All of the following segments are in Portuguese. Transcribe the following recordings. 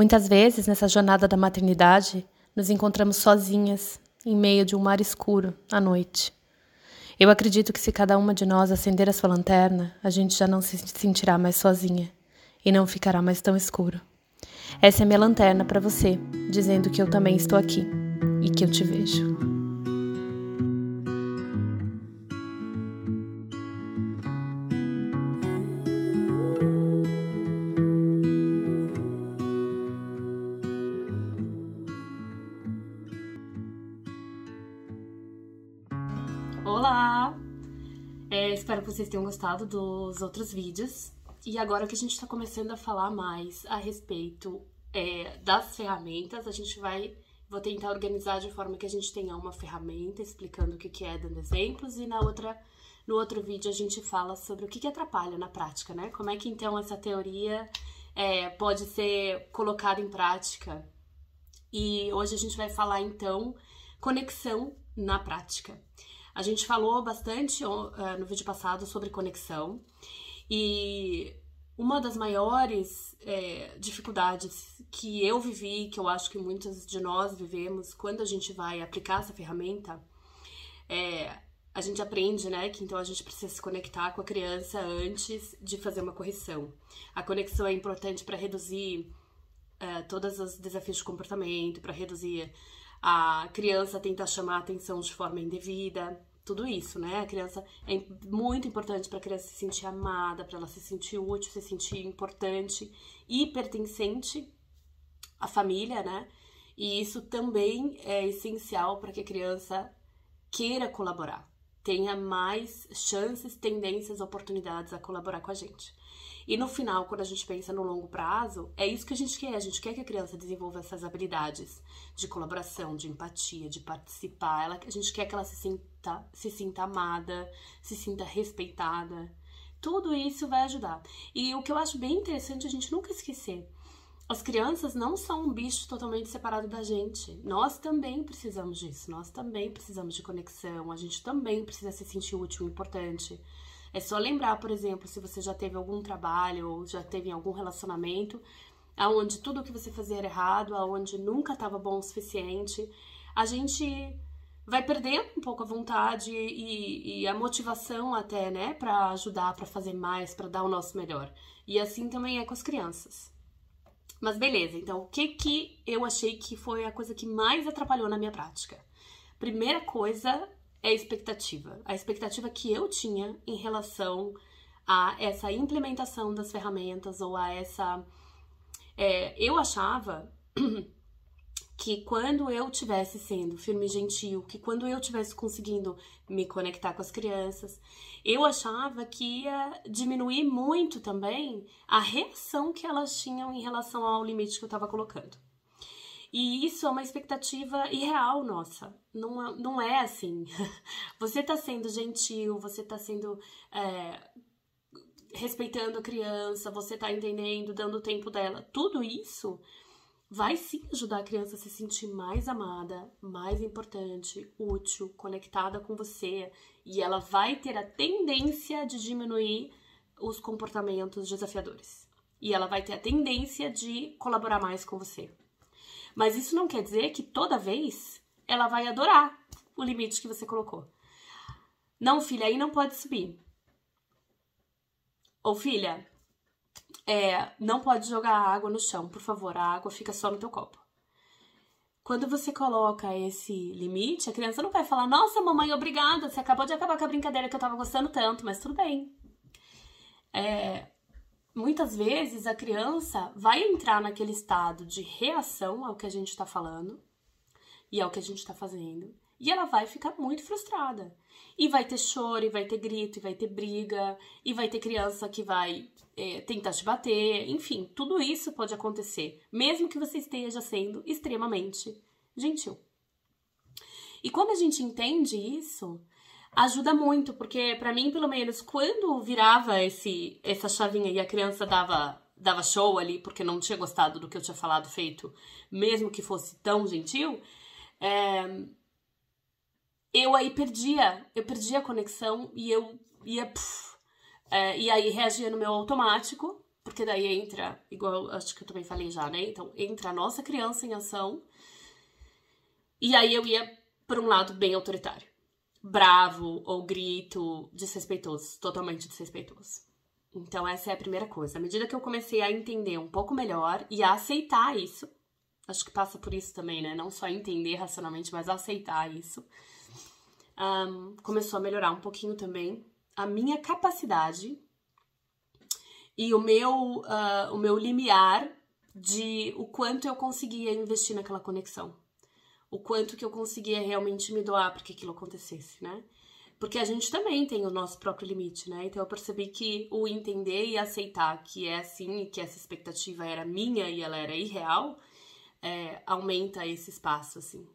Muitas vezes, nessa jornada da maternidade, nos encontramos sozinhas, em meio de um mar escuro, à noite. Eu acredito que se cada uma de nós acender a sua lanterna, a gente já não se sentirá mais sozinha e não ficará mais tão escuro. Essa é minha lanterna para você, dizendo que eu também estou aqui e que eu te vejo. Tenham gostado dos outros vídeos. E agora que a gente está começando a falar mais a respeito é, das ferramentas, a gente vai. Vou tentar organizar de forma que a gente tenha uma ferramenta explicando o que, que é, dando exemplos, e na outra, no outro vídeo a gente fala sobre o que, que atrapalha na prática, né? Como é que então essa teoria é, pode ser colocada em prática. E hoje a gente vai falar então conexão na prática. A gente falou bastante uh, no vídeo passado sobre conexão e uma das maiores é, dificuldades que eu vivi, que eu acho que muitos de nós vivemos quando a gente vai aplicar essa ferramenta, é, a gente aprende, né, que então a gente precisa se conectar com a criança antes de fazer uma correção. A conexão é importante para reduzir uh, todos os desafios de comportamento, para reduzir a criança tentar chamar a atenção de forma indevida, tudo isso, né? A criança é muito importante para a criança se sentir amada, para ela se sentir útil, se sentir importante e pertencente à família, né? E isso também é essencial para que a criança queira colaborar, tenha mais chances, tendências, oportunidades a colaborar com a gente. E no final, quando a gente pensa no longo prazo, é isso que a gente quer. A gente quer que a criança desenvolva essas habilidades de colaboração, de empatia, de participar. Ela, a gente quer que ela se sinta, se sinta amada, se sinta respeitada. Tudo isso vai ajudar. E o que eu acho bem interessante é a gente nunca esquecer. As crianças não são um bicho totalmente separado da gente. Nós também precisamos disso. Nós também precisamos de conexão. A gente também precisa se sentir útil importante. É só lembrar, por exemplo, se você já teve algum trabalho ou já teve algum relacionamento aonde tudo que você fazia era errado, aonde nunca estava bom o suficiente, a gente vai perdendo um pouco a vontade e, e a motivação até, né, para ajudar, para fazer mais, para dar o nosso melhor. E assim também é com as crianças. Mas beleza, então o que que eu achei que foi a coisa que mais atrapalhou na minha prática? Primeira coisa é a expectativa. A expectativa que eu tinha em relação a essa implementação das ferramentas ou a essa. É, eu achava que quando eu tivesse sendo firme e gentil, que quando eu tivesse conseguindo me conectar com as crianças, eu achava que ia diminuir muito também a reação que elas tinham em relação ao limite que eu estava colocando. E isso é uma expectativa irreal nossa. Não, é, não é assim. Você tá sendo gentil, você tá sendo. É, respeitando a criança, você tá entendendo, dando o tempo dela. Tudo isso vai sim ajudar a criança a se sentir mais amada, mais importante, útil, conectada com você. E ela vai ter a tendência de diminuir os comportamentos desafiadores. E ela vai ter a tendência de colaborar mais com você. Mas isso não quer dizer que toda vez ela vai adorar o limite que você colocou. Não, filha, aí não pode subir. Ou filha, é, não pode jogar água no chão, por favor, a água fica só no teu copo. Quando você coloca esse limite, a criança não vai falar: Nossa, mamãe, obrigada, você acabou de acabar com a brincadeira que eu tava gostando tanto, mas tudo bem. É, muitas vezes a criança vai entrar naquele estado de reação ao que a gente está falando e ao que a gente está fazendo. E ela vai ficar muito frustrada. E vai ter choro, e vai ter grito, e vai ter briga, e vai ter criança que vai é, tentar te bater. Enfim, tudo isso pode acontecer, mesmo que você esteja sendo extremamente gentil. E quando a gente entende isso, ajuda muito, porque para mim, pelo menos, quando virava esse essa chavinha e a criança dava dava show ali porque não tinha gostado do que eu tinha falado feito, mesmo que fosse tão gentil, é, eu aí perdia, eu perdia a conexão e eu ia puf, é, e aí reagia no meu automático, porque daí entra, igual acho que eu também falei já, né? Então, entra a nossa criança em ação. E aí eu ia por um lado bem autoritário. Bravo ou grito, desrespeitoso, totalmente desrespeitoso. Então, essa é a primeira coisa. À medida que eu comecei a entender um pouco melhor e a aceitar isso, acho que passa por isso também, né? Não só entender racionalmente, mas aceitar isso, um, começou a melhorar um pouquinho também a minha capacidade e o meu, uh, o meu limiar de o quanto eu conseguia investir naquela conexão. O quanto que eu conseguia realmente me doar para que aquilo acontecesse, né? Porque a gente também tem o nosso próprio limite, né? Então eu percebi que o entender e aceitar que é assim, que essa expectativa era minha e ela era irreal, é, aumenta esse espaço, assim.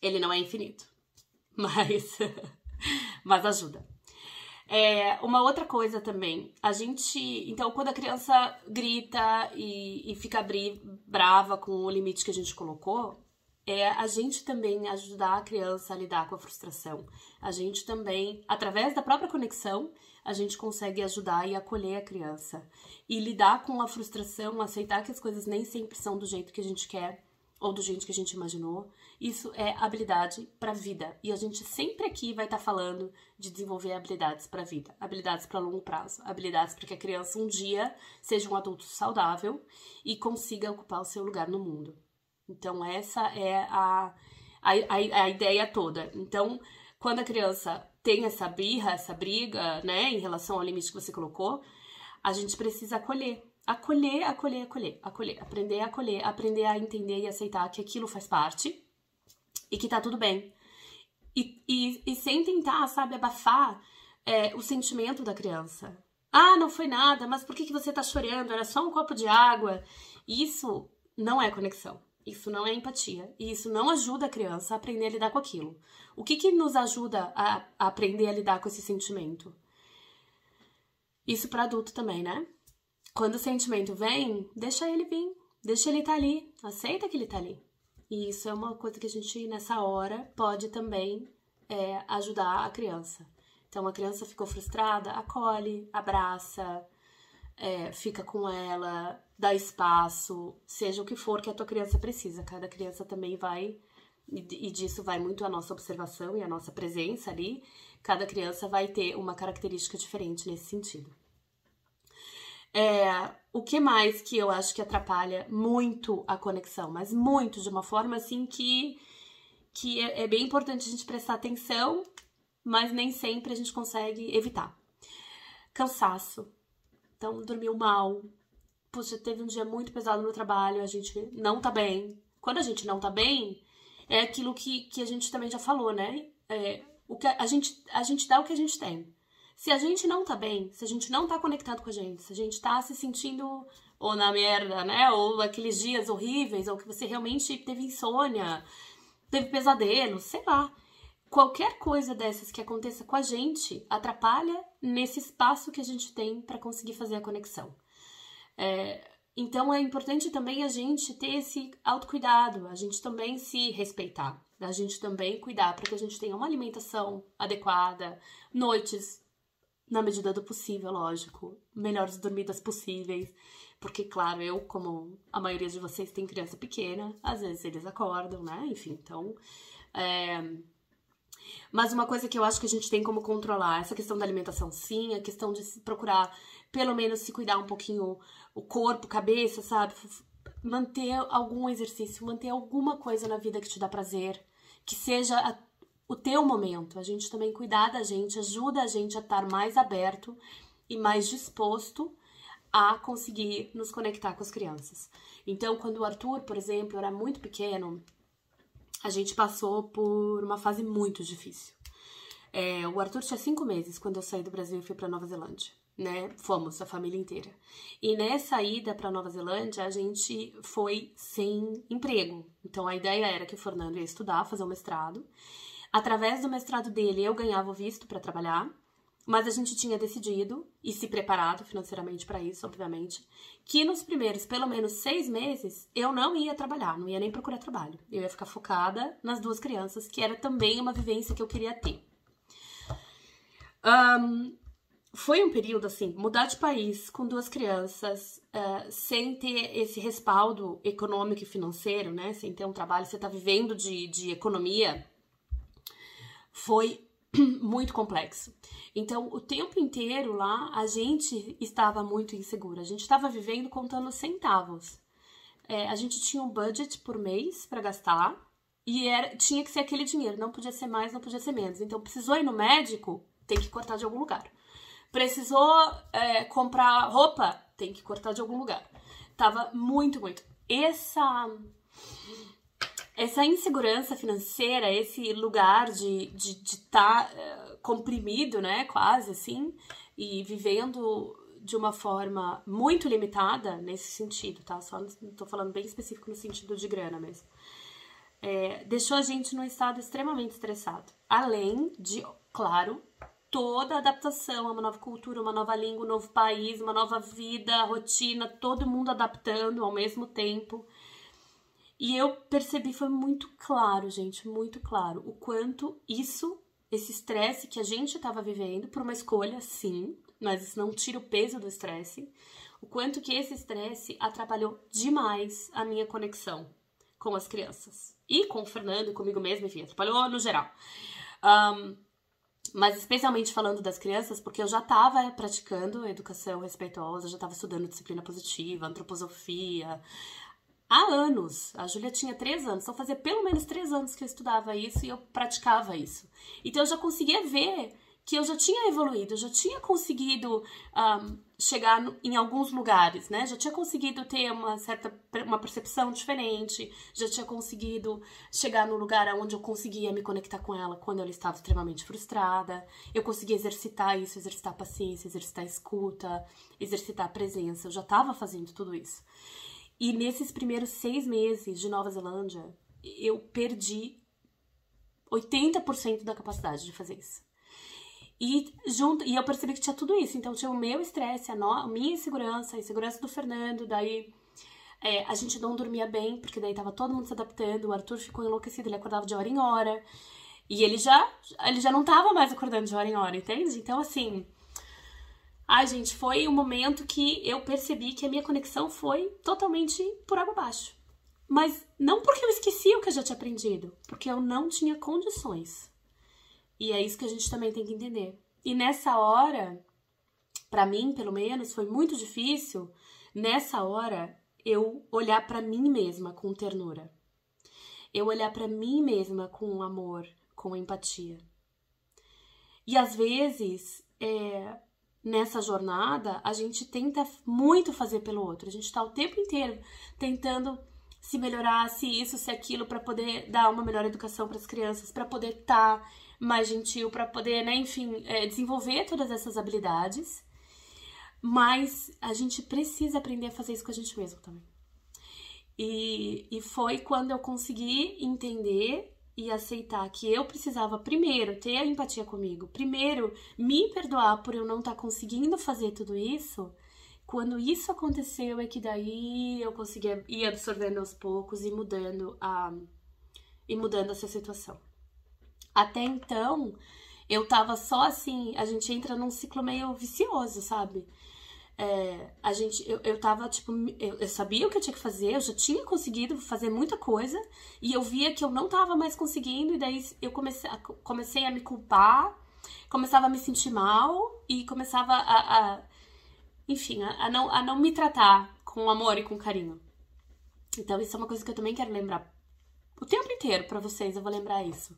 Ele não é infinito, mas, mas ajuda. É, uma outra coisa também, a gente. Então, quando a criança grita e, e fica brava com o limite que a gente colocou, é a gente também ajudar a criança a lidar com a frustração. A gente também, através da própria conexão, a gente consegue ajudar e acolher a criança. E lidar com a frustração, aceitar que as coisas nem sempre são do jeito que a gente quer ou do jeito que a gente imaginou. Isso é habilidade para a vida. E a gente sempre aqui vai estar tá falando de desenvolver habilidades para a vida, habilidades para longo prazo, habilidades para que a criança um dia seja um adulto saudável e consiga ocupar o seu lugar no mundo. Então, essa é a, a, a, ideia toda. Então, quando a criança tem essa birra, essa briga, né, em relação ao limite que você colocou, a gente precisa acolher. Acolher, acolher, acolher, acolher. Aprender a acolher, aprender a entender e aceitar que aquilo faz parte e que tá tudo bem. E, e, e sem tentar, sabe, abafar é, o sentimento da criança. Ah, não foi nada, mas por que, que você tá chorando? Era só um copo de água. Isso não é conexão. Isso não é empatia. E isso não ajuda a criança a aprender a lidar com aquilo. O que, que nos ajuda a, a aprender a lidar com esse sentimento? Isso para adulto também, né? Quando o sentimento vem, deixa ele vir. Deixa ele estar tá ali. Aceita que ele está ali. E isso é uma coisa que a gente, nessa hora, pode também é, ajudar a criança. Então, a criança ficou frustrada, acolhe, abraça, é, fica com ela, dá espaço, seja o que for que a tua criança precisa. Cada criança também vai, e disso vai muito a nossa observação e a nossa presença ali. Cada criança vai ter uma característica diferente nesse sentido. É, o que mais que eu acho que atrapalha muito a conexão, mas muito, de uma forma assim que, que é, é bem importante a gente prestar atenção, mas nem sempre a gente consegue evitar. Cansaço, então, dormiu mal. Puxa, teve um dia muito pesado no trabalho, a gente não tá bem. Quando a gente não tá bem, é aquilo que, que a gente também já falou, né? É, o que a, a, gente, a gente dá o que a gente tem. Se a gente não tá bem, se a gente não tá conectado com a gente, se a gente tá se sentindo ou na merda, né? Ou aqueles dias horríveis, ou que você realmente teve insônia, teve pesadelo, sei lá qualquer coisa dessas que aconteça com a gente atrapalha nesse espaço que a gente tem para conseguir fazer a conexão. É, então é importante também a gente ter esse autocuidado, a gente também se respeitar, a gente também cuidar para que a gente tenha uma alimentação adequada, noites na medida do possível, lógico, melhores dormidas possíveis, porque claro, eu como a maioria de vocês tem criança pequena, às vezes eles acordam, né? Enfim, então é, mas uma coisa que eu acho que a gente tem como controlar, essa questão da alimentação, sim, a questão de procurar, pelo menos, se cuidar um pouquinho o corpo, cabeça, sabe? Manter algum exercício, manter alguma coisa na vida que te dá prazer, que seja a, o teu momento. A gente também cuidar da gente, ajuda a gente a estar mais aberto e mais disposto a conseguir nos conectar com as crianças. Então, quando o Arthur, por exemplo, era muito pequeno, a gente passou por uma fase muito difícil. É, o Arthur tinha cinco meses quando eu saí do Brasil e fui para Nova Zelândia, né? Fomos a família inteira. E nessa ida para Nova Zelândia a gente foi sem emprego. Então a ideia era que o Fernando ia estudar, fazer um mestrado. Através do mestrado dele eu ganhava o visto para trabalhar mas a gente tinha decidido e se preparado financeiramente para isso, obviamente, que nos primeiros pelo menos seis meses eu não ia trabalhar, não ia nem procurar trabalho. Eu ia ficar focada nas duas crianças, que era também uma vivência que eu queria ter. Um, foi um período assim, mudar de país com duas crianças, uh, sem ter esse respaldo econômico e financeiro, né? Sem ter um trabalho, você tá vivendo de, de economia, foi muito complexo. Então, o tempo inteiro lá, a gente estava muito insegura. A gente estava vivendo contando centavos. É, a gente tinha um budget por mês para gastar e era, tinha que ser aquele dinheiro, não podia ser mais, não podia ser menos. Então, precisou ir no médico, tem que cortar de algum lugar. Precisou é, comprar roupa, tem que cortar de algum lugar. Tava muito, muito. Essa essa insegurança financeira, esse lugar de estar de, de tá, uh, comprimido, né, quase assim, e vivendo de uma forma muito limitada nesse sentido, tá? Só estou falando bem específico no sentido de grana mesmo. É, deixou a gente num estado extremamente estressado. Além de, claro, toda a adaptação a uma nova cultura, uma nova língua, um novo país, uma nova vida, rotina, todo mundo adaptando ao mesmo tempo. E eu percebi, foi muito claro, gente, muito claro, o quanto isso, esse estresse que a gente estava vivendo, por uma escolha, sim, mas isso não tira o peso do estresse, o quanto que esse estresse atrapalhou demais a minha conexão com as crianças. E com o Fernando comigo mesmo, enfim, atrapalhou no geral. Um, mas especialmente falando das crianças, porque eu já estava praticando educação respeitosa, já estava estudando disciplina positiva, antroposofia, há anos. A Júlia tinha três anos, então fazia pelo menos três anos que eu estudava isso e eu praticava isso. Então eu já conseguia ver que eu já tinha evoluído, eu já tinha conseguido um, chegar no, em alguns lugares, né? Já tinha conseguido ter uma certa uma percepção diferente, já tinha conseguido chegar no lugar onde eu conseguia me conectar com ela quando ela estava extremamente frustrada. Eu conseguia exercitar isso, exercitar paciência, exercitar escuta, exercitar presença. Eu já estava fazendo tudo isso. E nesses primeiros seis meses de Nova Zelândia, eu perdi 80% da capacidade de fazer isso. E, junto, e eu percebi que tinha tudo isso. Então, tinha o meu estresse, a, a minha insegurança, a insegurança do Fernando. Daí, é, a gente não dormia bem, porque daí tava todo mundo se adaptando. O Arthur ficou enlouquecido, ele acordava de hora em hora. E ele já, ele já não tava mais acordando de hora em hora, entende? Então, assim, Ai, gente, foi um momento que eu percebi que a minha conexão foi totalmente por água abaixo. Mas não porque eu esqueci o que eu já tinha aprendido, porque eu não tinha condições. E é isso que a gente também tem que entender. E nessa hora, para mim, pelo menos, foi muito difícil nessa hora eu olhar para mim mesma com ternura. Eu olhar para mim mesma com amor, com empatia. E às vezes, é, nessa jornada, a gente tenta muito fazer pelo outro. A gente está o tempo inteiro tentando se melhorar, se isso, se aquilo, para poder dar uma melhor educação para as crianças, para poder estar tá mais gentil, para poder, né, enfim, é, desenvolver todas essas habilidades. Mas a gente precisa aprender a fazer isso com a gente mesmo também. E, e foi quando eu consegui entender e aceitar que eu precisava primeiro ter a empatia comigo, primeiro me perdoar por eu não estar tá conseguindo fazer tudo isso. Quando isso aconteceu é que daí eu conseguia ir absorvendo aos poucos e mudando a e mudando essa situação. Até então, eu tava só assim, a gente entra num ciclo meio vicioso, sabe? É, a gente, eu, eu tava, tipo, eu, eu, sabia o que eu tinha que fazer, eu já tinha conseguido fazer muita coisa, e eu via que eu não tava mais conseguindo, e daí eu comecei a, comecei a me culpar, começava a me sentir mal, e começava a, a enfim, a, a, não, a não me tratar com amor e com carinho. Então, isso é uma coisa que eu também quero lembrar o tempo inteiro para vocês, eu vou lembrar isso.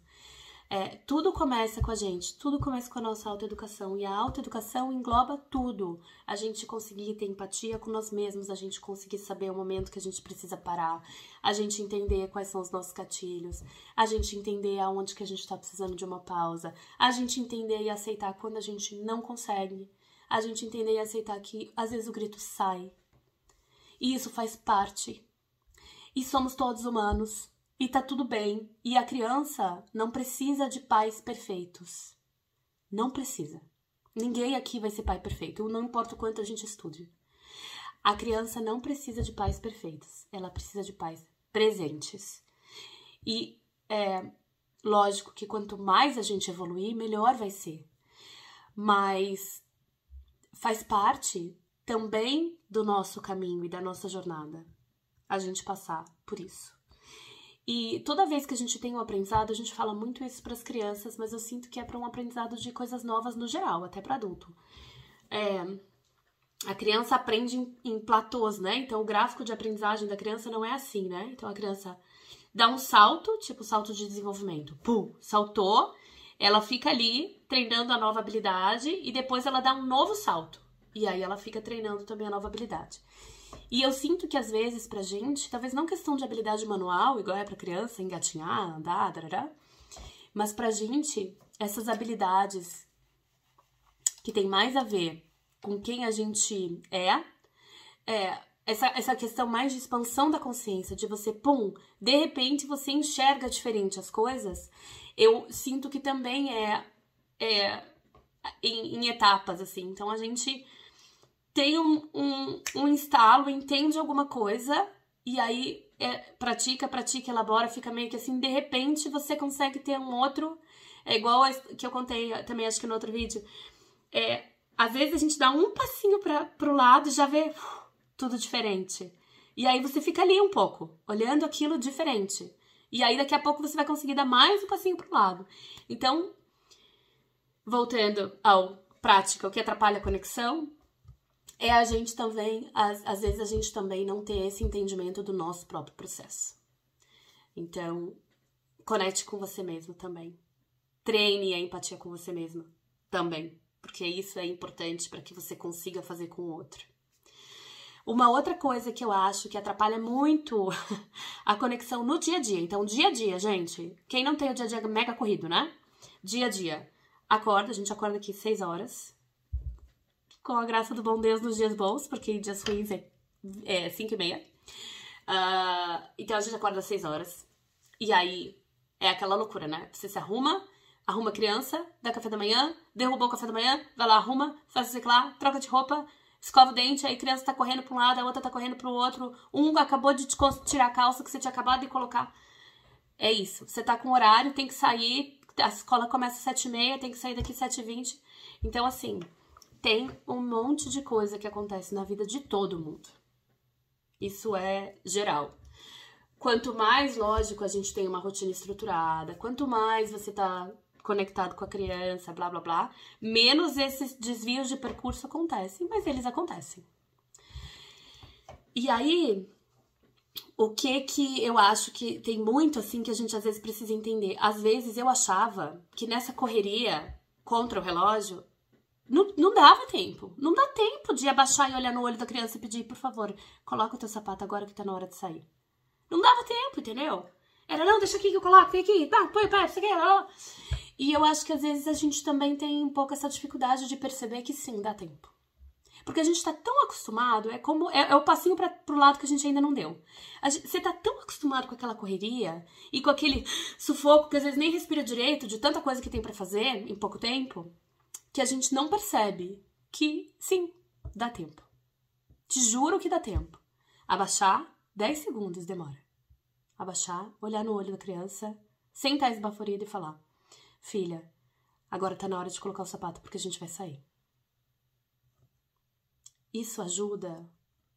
É, tudo começa com a gente, tudo começa com a nossa autoeducação. E a autoeducação engloba tudo. A gente conseguir ter empatia com nós mesmos, a gente conseguir saber o momento que a gente precisa parar, a gente entender quais são os nossos gatilhos, a gente entender aonde que a gente está precisando de uma pausa, a gente entender e aceitar quando a gente não consegue, a gente entender e aceitar que às vezes o grito sai. E isso faz parte. E somos todos humanos. E tá tudo bem. E a criança não precisa de pais perfeitos. Não precisa. Ninguém aqui vai ser pai perfeito, não importa o quanto a gente estude. A criança não precisa de pais perfeitos, ela precisa de pais presentes. E é lógico que quanto mais a gente evoluir, melhor vai ser. Mas faz parte também do nosso caminho e da nossa jornada a gente passar por isso. E toda vez que a gente tem um aprendizado, a gente fala muito isso para as crianças, mas eu sinto que é para um aprendizado de coisas novas no geral, até para adulto. É, a criança aprende em, em, platôs, né? Então o gráfico de aprendizagem da criança não é assim, né? Então a criança dá um salto, tipo salto de desenvolvimento. Pum, saltou, ela fica ali treinando a nova habilidade e depois ela dá um novo salto. E aí ela fica treinando também a nova habilidade. E eu sinto que às vezes pra gente, talvez não questão de habilidade manual, igual é pra criança, engatinhar, andar, darará, mas pra gente, essas habilidades que tem mais a ver com quem a gente é, é essa, essa questão mais de expansão da consciência, de você, pum, de repente você enxerga diferente as coisas, eu sinto que também é, é em, em etapas, assim. Então a gente tem um, um, um instalo, entende alguma coisa e aí é, pratica, pratica, elabora, fica meio que assim, de repente você consegue ter um outro. É igual a, que eu contei também, acho que no outro vídeo. É, às vezes a gente dá um passinho para pro lado e já vê uh, tudo diferente. E aí você fica ali um pouco, olhando aquilo diferente. E aí daqui a pouco você vai conseguir dar mais um passinho pro lado. Então, voltando ao prática, o que atrapalha a conexão, é a gente também, às, às vezes a gente também não ter esse entendimento do nosso próprio processo. Então, conecte com você mesmo também. Treine a empatia com você mesma também, porque isso é importante para que você consiga fazer com o outro. Uma outra coisa que eu acho que atrapalha muito a conexão no dia a dia. Então, dia a dia, gente. Quem não tem o dia a dia mega corrido, né? Dia a dia. Acorda, a gente acorda aqui 6 horas com a graça do bom Deus nos dias bons, porque dias ruins é, é 5 e meia. Uh, então a gente acorda às 6 horas. E aí é aquela loucura, né? Você se arruma, arruma criança, dá café da manhã, derrubou o café da manhã, vai lá, arruma, faz o lá, troca de roupa, escova o dente, aí a criança tá correndo pra um lado, a outra tá correndo pro outro, um acabou de te tirar a calça que você tinha acabado de colocar. É isso. Você tá com horário, tem que sair, a escola começa às 7 e meia, tem que sair daqui às 7 e 20. Então, assim, tem um monte de coisa que acontece na vida de todo mundo. Isso é geral. Quanto mais lógico a gente tem uma rotina estruturada, quanto mais você tá conectado com a criança, blá blá blá, menos esses desvios de percurso acontecem, mas eles acontecem. E aí, o que que eu acho que tem muito assim que a gente às vezes precisa entender. Às vezes eu achava que nessa correria contra o relógio não, não dava tempo. Não dá tempo de abaixar e olhar no olho da criança e pedir, por favor, coloca o teu sapato agora que tá na hora de sair. Não dava tempo, entendeu? Era, não, deixa aqui que eu coloco, vem aqui, pá, põe, pá, isso aqui, ó. E eu acho que às vezes a gente também tem um pouco essa dificuldade de perceber que sim, dá tempo. Porque a gente tá tão acostumado, é como. É, é o passinho pra, pro lado que a gente ainda não deu. Gente, você tá tão acostumado com aquela correria e com aquele sufoco que às vezes nem respira direito de tanta coisa que tem para fazer em pouco tempo que a gente não percebe que sim, dá tempo. Te juro que dá tempo. Abaixar, 10 segundos demora. Abaixar, olhar no olho da criança, sentar esbaforida e falar: Filha, agora tá na hora de colocar o sapato porque a gente vai sair. Isso ajuda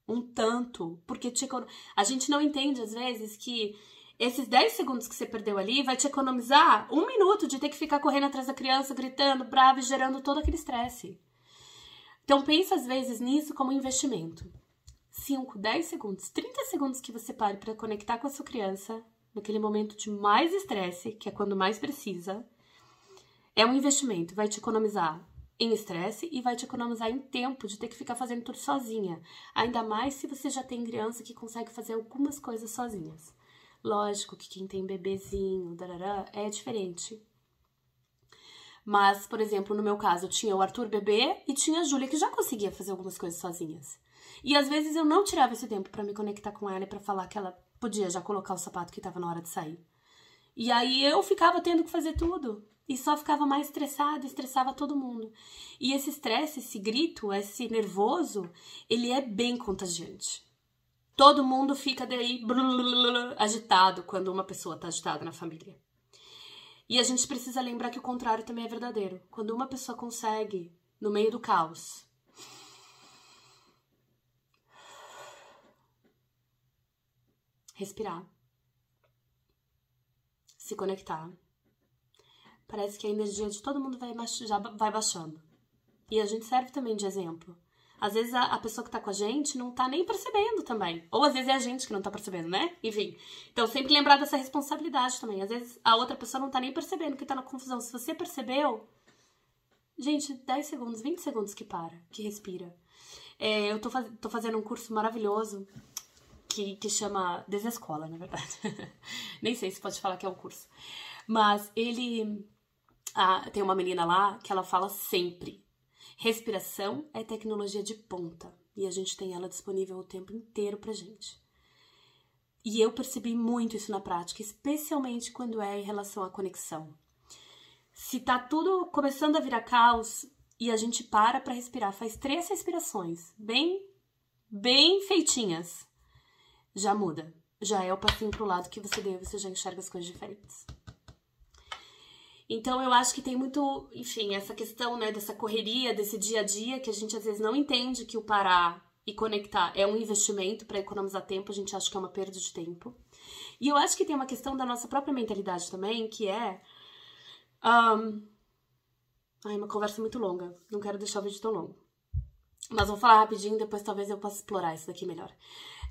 um tanto, porque te, a gente não entende às vezes que esses 10 segundos que você perdeu ali vai te economizar um minuto de ter que ficar correndo atrás da criança, gritando, bravo e gerando todo aquele estresse. Então pensa às vezes nisso como investimento. 5, 10 segundos, 30 segundos que você pare para conectar com a sua criança naquele momento de mais estresse, que é quando mais precisa, é um investimento, vai te economizar em estresse e vai te economizar em tempo de ter que ficar fazendo tudo sozinha. Ainda mais se você já tem criança que consegue fazer algumas coisas sozinhas. Lógico que quem tem bebezinho, darará, é diferente. Mas, por exemplo, no meu caso, eu tinha o Arthur bebê e tinha a Júlia que já conseguia fazer algumas coisas sozinhas. E às vezes eu não tirava esse tempo para me conectar com ela e para falar que ela podia já colocar o sapato que estava na hora de sair. E aí eu ficava tendo que fazer tudo. E só ficava mais estressada, estressava todo mundo. E esse estresse, esse grito, esse nervoso, ele é bem contagiante. Todo mundo fica daí agitado quando uma pessoa está agitada na família. E a gente precisa lembrar que o contrário também é verdadeiro. Quando uma pessoa consegue, no meio do caos, respirar, se conectar, parece que a energia de todo mundo vai, baixando. E a gente serve também de exemplo. Às vezes a, a, pessoa que tá com a gente não tá nem percebendo também. Ou às vezes é a gente que não tá percebendo, né? Enfim. Então sempre lembrar dessa responsabilidade também. Às vezes a outra pessoa não tá nem percebendo que tá na confusão. Se você percebeu, gente, 10 segundos, 20 segundos que para, que respira. É, eu tô, faz, tô fazendo um curso maravilhoso que, que chama Desescola, na verdade. nem sei se pode falar que é um curso. Mas ele. Ah, tem uma menina lá que ela fala sempre Respiração é tecnologia de ponta e a gente tem ela disponível o tempo inteiro pra gente. E eu percebi muito isso na prática, especialmente quando é em relação à conexão. Se tá tudo começando a virar caos e a gente para para respirar, faz três respirações, bem bem feitinhas, já muda. Já é o passinho pro lado que você deu, você já enxerga as coisas diferentes. Então eu acho que tem muito, enfim, essa questão, né, dessa correria, desse dia a dia que a gente às vezes não entende que o parar e conectar é um investimento para economizar tempo, a gente acha que é uma perda de tempo. E eu acho que tem uma questão da nossa própria mentalidade também, que é um... Ai, uma conversa muito longa. Não quero deixar o vídeo tão longo. Mas vou falar rapidinho, depois talvez eu possa explorar isso daqui melhor.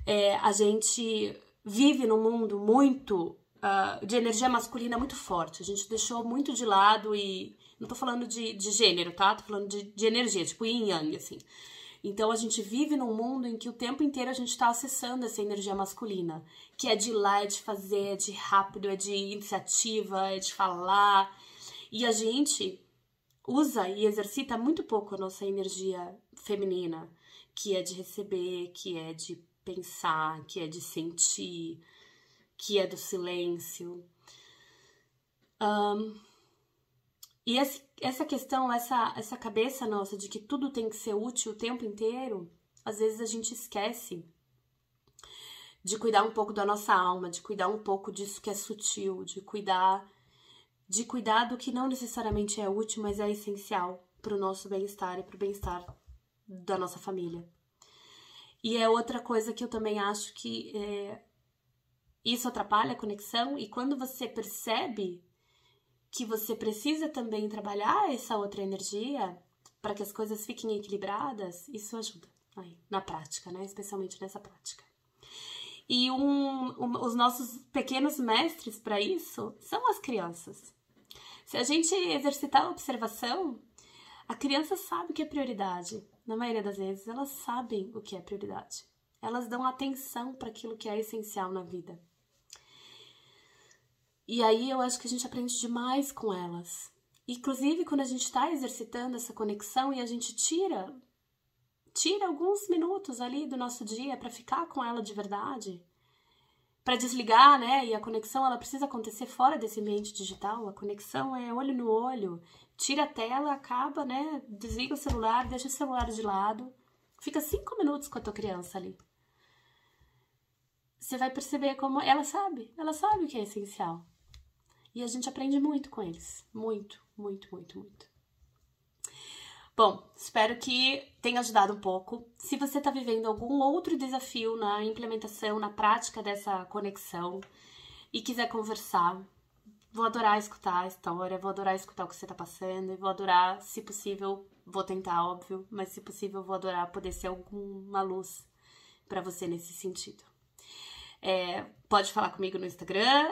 É, a gente vive num mundo muito uh, de energia masculina muito forte. A gente deixou muito de lado e. Não tô falando de, de gênero, tá? Tô falando de, de energia, tipo yin yang, assim. Então a gente vive num mundo em que o tempo inteiro a gente está acessando essa energia masculina, que é de lá, é de fazer, é de rápido, é de iniciativa, é de falar. E a gente usa e exercita muito pouco a nossa energia feminina, que é de receber, que é de pensar, que é de sentir, que é do silêncio. Um, e esse, essa questão, essa, essa cabeça nossa de que tudo tem que ser útil o tempo inteiro, às vezes a gente esquece de cuidar um pouco da nossa alma, de cuidar um pouco disso que é sutil, de cuidar de cuidar do que não necessariamente é útil, mas é essencial para o nosso bem-estar e para o bem-estar da nossa família. E é outra coisa que eu também acho que é, isso atrapalha a conexão e quando você percebe que você precisa também trabalhar essa outra energia para que as coisas fiquem equilibradas, isso ajuda aí, na prática, né? Especialmente nessa prática. E um, um, os nossos pequenos mestres para isso são as crianças. Se a gente exercitar a observação, a criança sabe o que é prioridade. Na maioria das vezes, elas sabem o que é prioridade. Elas dão atenção para aquilo que é essencial na vida. E aí eu acho que a gente aprende demais com elas. Inclusive quando a gente está exercitando essa conexão e a gente tira tira alguns minutos ali do nosso dia para ficar com ela de verdade, para desligar, né? E a conexão ela precisa acontecer fora desse ambiente digital. A conexão é olho no olho. Tira a tela, acaba, né? Desliga o celular, deixa o celular de lado. Fica cinco minutos com a tua criança ali. Você vai perceber como ela sabe, ela sabe o que é essencial. E a gente aprende muito com eles. Muito, muito, muito, muito. Bom, espero que tenha ajudado um pouco. Se você está vivendo algum outro desafio na implementação, na prática dessa conexão e quiser conversar, vou adorar escutar a história, vou adorar escutar o que você está passando e vou adorar, se possível, vou tentar, óbvio, mas se possível, vou adorar poder ser alguma luz para você nesse sentido. É, pode falar comigo no Instagram,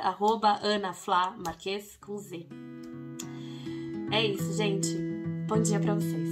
anaflamarques com Z. É isso, gente. Bom dia para vocês.